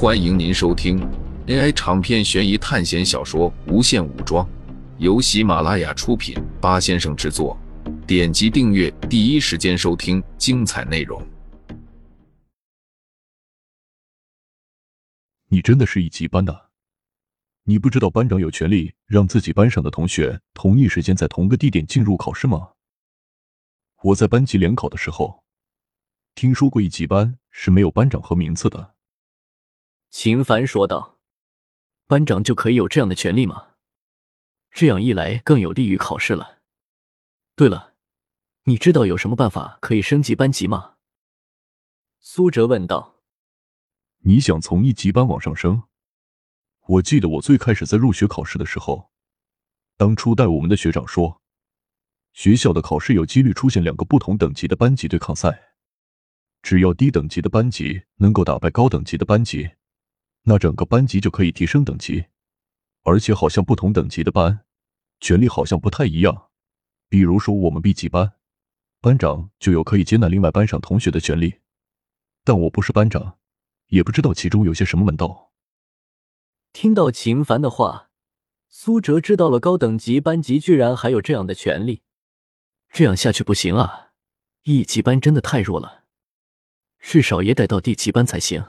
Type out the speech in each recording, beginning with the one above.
欢迎您收听 AI 长篇悬疑探险小说《无限武装》，由喜马拉雅出品，八先生制作。点击订阅，第一时间收听精彩内容。你真的是一级班的？你不知道班长有权利让自己班上的同学同一时间在同个地点进入考试吗？我在班级联考的时候，听说过一级班是没有班长和名次的。秦凡说道：“班长就可以有这样的权利吗？这样一来更有利于考试了。对了，你知道有什么办法可以升级班级吗？”苏哲问道。“你想从一级班往上升？我记得我最开始在入学考试的时候，当初带我们的学长说，学校的考试有几率出现两个不同等级的班级对抗赛，只要低等级的班级能够打败高等级的班级。”那整个班级就可以提升等级，而且好像不同等级的班，权力好像不太一样。比如说我们 B 级班，班长就有可以接纳另外班上同学的权利，但我不是班长，也不知道其中有些什么门道。听到秦凡的话，苏哲知道了高等级班级居然还有这样的权利，这样下去不行啊！一级班真的太弱了，至少也得到地级班才行。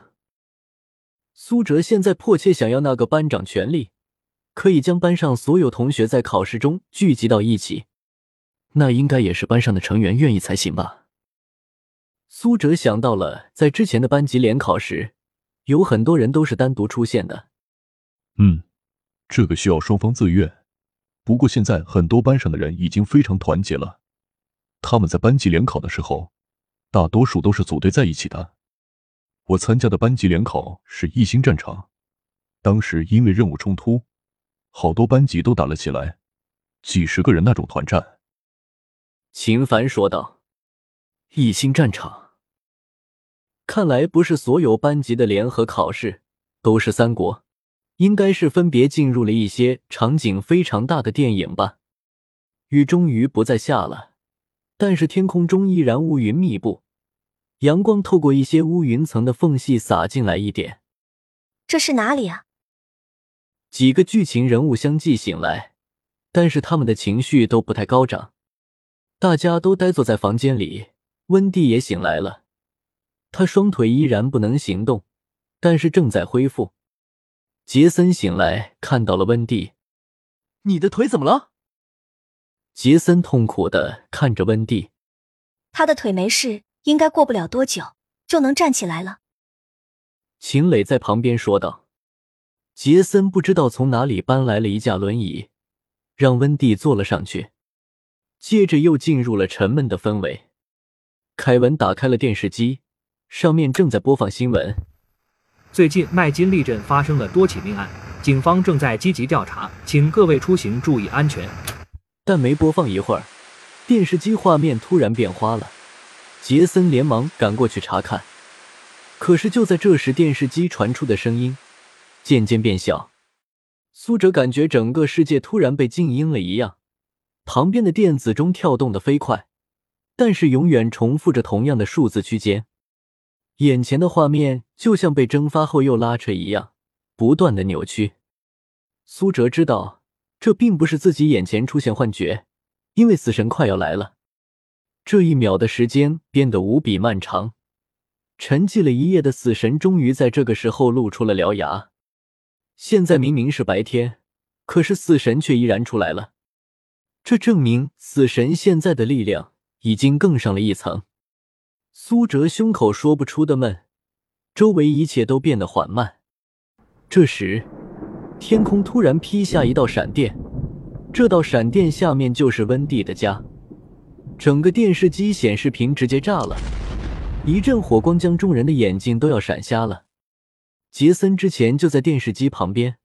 苏哲现在迫切想要那个班长权力，可以将班上所有同学在考试中聚集到一起。那应该也是班上的成员愿意才行吧？苏哲想到了，在之前的班级联考时，有很多人都是单独出现的。嗯，这个需要双方自愿。不过现在很多班上的人已经非常团结了，他们在班级联考的时候，大多数都是组队在一起的。我参加的班级联考是一星战场，当时因为任务冲突，好多班级都打了起来，几十个人那种团战。秦凡说道：“一星战场，看来不是所有班级的联合考试都是三国，应该是分别进入了一些场景非常大的电影吧。”雨终于不再下了，但是天空中依然乌云密布。阳光透过一些乌云层的缝隙洒进来一点。这是哪里啊？几个剧情人物相继醒来，但是他们的情绪都不太高涨。大家都呆坐在房间里。温蒂也醒来了，他双腿依然不能行动，但是正在恢复。杰森醒来，看到了温蒂：“你的腿怎么了？”杰森痛苦的看着温蒂：“他的腿没事。”应该过不了多久就能站起来了。秦磊在旁边说道。杰森不知道从哪里搬来了一架轮椅，让温蒂坐了上去，接着又进入了沉闷的氛围。凯文打开了电视机，上面正在播放新闻。最近麦金利镇发生了多起命案，警方正在积极调查，请各位出行注意安全。但没播放一会儿，电视机画面突然变花了。杰森连忙赶过去查看，可是就在这时，电视机传出的声音渐渐变小。苏哲感觉整个世界突然被静音了一样，旁边的电子钟跳动的飞快，但是永远重复着同样的数字区间。眼前的画面就像被蒸发后又拉扯一样，不断的扭曲。苏哲知道这并不是自己眼前出现幻觉，因为死神快要来了。这一秒的时间变得无比漫长，沉寂了一夜的死神终于在这个时候露出了獠牙。现在明明是白天，可是死神却依然出来了。这证明死神现在的力量已经更上了一层。苏哲胸口说不出的闷，周围一切都变得缓慢。这时，天空突然劈下一道闪电，这道闪电下面就是温蒂的家。整个电视机显示屏直接炸了，一阵火光将众人的眼睛都要闪瞎了。杰森之前就在电视机旁边，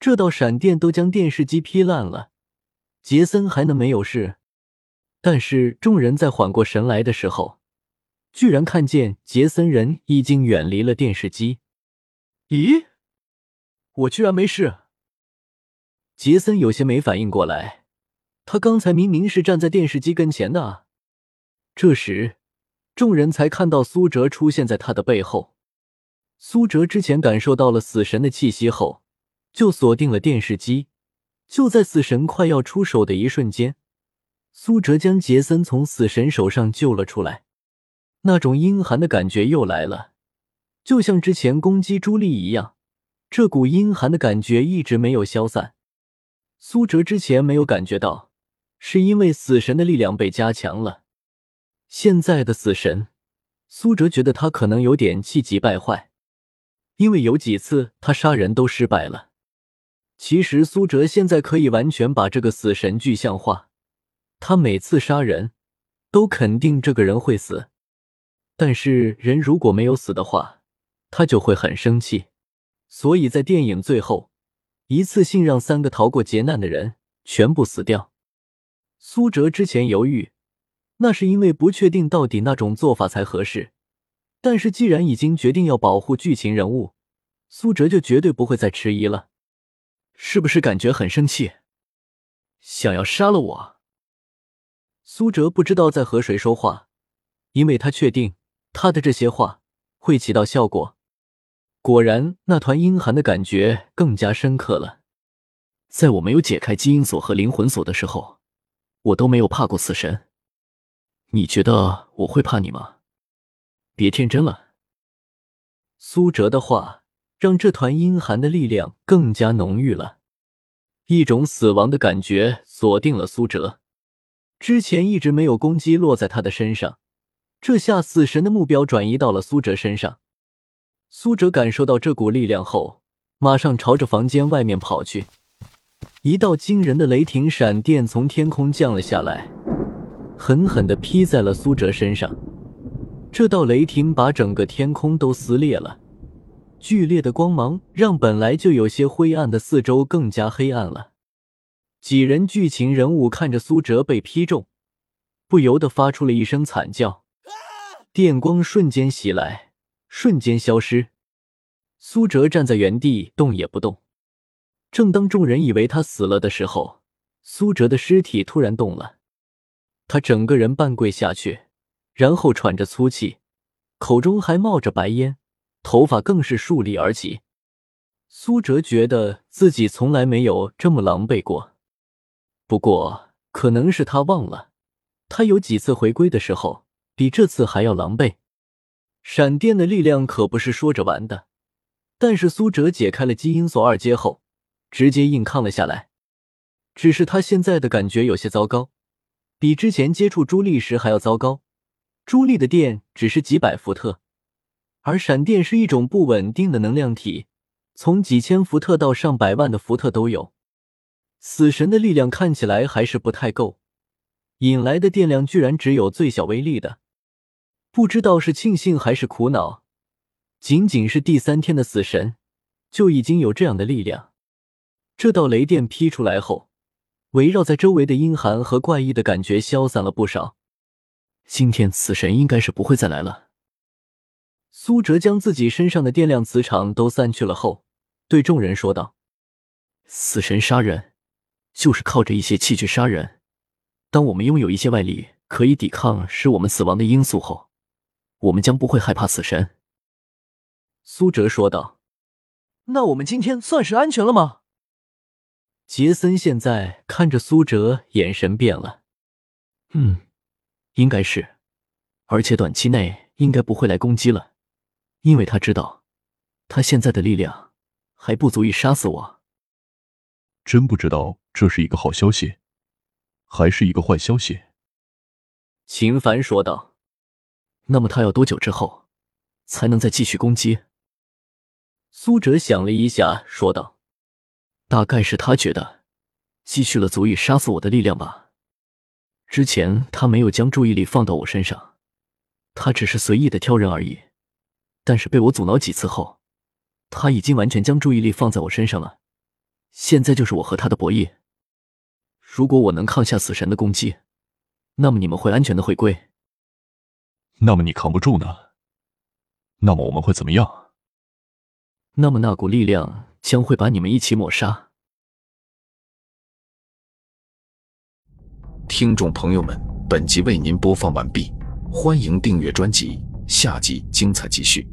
这道闪电都将电视机劈烂了，杰森还能没有事？但是众人在缓过神来的时候，居然看见杰森人已经远离了电视机。咦，我居然没事？杰森有些没反应过来。他刚才明明是站在电视机跟前的啊！这时，众人才看到苏哲出现在他的背后。苏哲之前感受到了死神的气息后，就锁定了电视机。就在死神快要出手的一瞬间，苏哲将杰森从死神手上救了出来。那种阴寒的感觉又来了，就像之前攻击朱莉一样，这股阴寒的感觉一直没有消散。苏哲之前没有感觉到，是因为死神的力量被加强了。现在的死神，苏哲觉得他可能有点气急败坏，因为有几次他杀人都失败了。其实苏哲现在可以完全把这个死神具象化，他每次杀人，都肯定这个人会死。但是人如果没有死的话，他就会很生气。所以在电影最后，一次性让三个逃过劫难的人全部死掉。苏哲之前犹豫，那是因为不确定到底那种做法才合适。但是既然已经决定要保护剧情人物，苏哲就绝对不会再迟疑了。是不是感觉很生气，想要杀了我？苏哲不知道在和谁说话，因为他确定他的这些话会起到效果。果然，那团阴寒的感觉更加深刻了。在我没有解开基因锁和灵魂锁的时候，我都没有怕过死神。你觉得我会怕你吗？别天真了。苏哲的话。让这团阴寒的力量更加浓郁了，一种死亡的感觉锁定了苏哲。之前一直没有攻击落在他的身上，这下死神的目标转移到了苏哲身上。苏哲感受到这股力量后，马上朝着房间外面跑去。一道惊人的雷霆闪电从天空降了下来，狠狠地劈在了苏哲身上。这道雷霆把整个天空都撕裂了。剧烈的光芒让本来就有些灰暗的四周更加黑暗了。几人剧情人物看着苏哲被劈中，不由得发出了一声惨叫。电光瞬间袭来，瞬间消失。苏哲站在原地动也不动。正当众人以为他死了的时候，苏哲的尸体突然动了，他整个人半跪下去，然后喘着粗气，口中还冒着白烟。头发更是竖立而起，苏哲觉得自己从来没有这么狼狈过。不过，可能是他忘了，他有几次回归的时候比这次还要狼狈。闪电的力量可不是说着玩的，但是苏哲解开了基因锁二阶后，直接硬抗了下来。只是他现在的感觉有些糟糕，比之前接触朱莉时还要糟糕。朱莉的电只是几百伏特。而闪电是一种不稳定的能量体，从几千伏特到上百万的伏特都有。死神的力量看起来还是不太够，引来的电量居然只有最小微粒的。不知道是庆幸还是苦恼，仅仅是第三天的死神就已经有这样的力量。这道雷电劈出来后，围绕在周围的阴寒和怪异的感觉消散了不少。今天死神应该是不会再来了。苏哲将自己身上的电量磁场都散去了后，对众人说道：“死神杀人，就是靠着一些气去杀人。当我们拥有一些外力可以抵抗使我们死亡的因素后，我们将不会害怕死神。”苏哲说道：“那我们今天算是安全了吗？”杰森现在看着苏哲，眼神变了。“嗯，应该是，而且短期内应该不会来攻击了。”因为他知道，他现在的力量还不足以杀死我。真不知道这是一个好消息，还是一个坏消息。秦凡说道：“那么他要多久之后才能再继续攻击？”苏哲想了一下，说道：“大概是他觉得积蓄了足以杀死我的力量吧。之前他没有将注意力放到我身上，他只是随意的挑人而已。”但是被我阻挠几次后，他已经完全将注意力放在我身上了。现在就是我和他的博弈。如果我能抗下死神的攻击，那么你们会安全的回归。那么你扛不住呢？那么我们会怎么样？那么那股力量将会把你们一起抹杀。听众朋友们，本集为您播放完毕，欢迎订阅专辑。下集精彩继续。